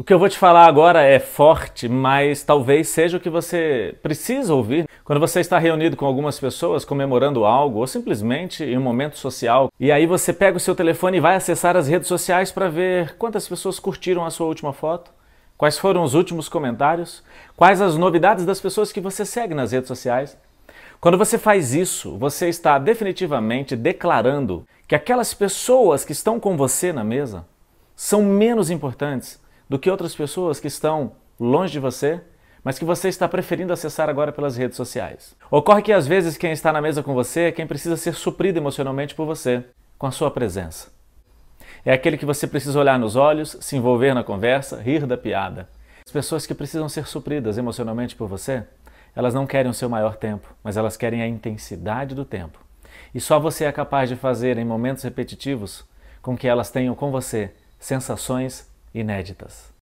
O que eu vou te falar agora é forte, mas talvez seja o que você precisa ouvir quando você está reunido com algumas pessoas comemorando algo ou simplesmente em um momento social. E aí você pega o seu telefone e vai acessar as redes sociais para ver quantas pessoas curtiram a sua última foto, quais foram os últimos comentários, quais as novidades das pessoas que você segue nas redes sociais. Quando você faz isso, você está definitivamente declarando que aquelas pessoas que estão com você na mesa são menos importantes do que outras pessoas que estão longe de você, mas que você está preferindo acessar agora pelas redes sociais. Ocorre que às vezes quem está na mesa com você é quem precisa ser suprido emocionalmente por você, com a sua presença. É aquele que você precisa olhar nos olhos, se envolver na conversa, rir da piada. As pessoas que precisam ser supridas emocionalmente por você, elas não querem o seu maior tempo, mas elas querem a intensidade do tempo. E só você é capaz de fazer em momentos repetitivos com que elas tenham com você sensações inéditas.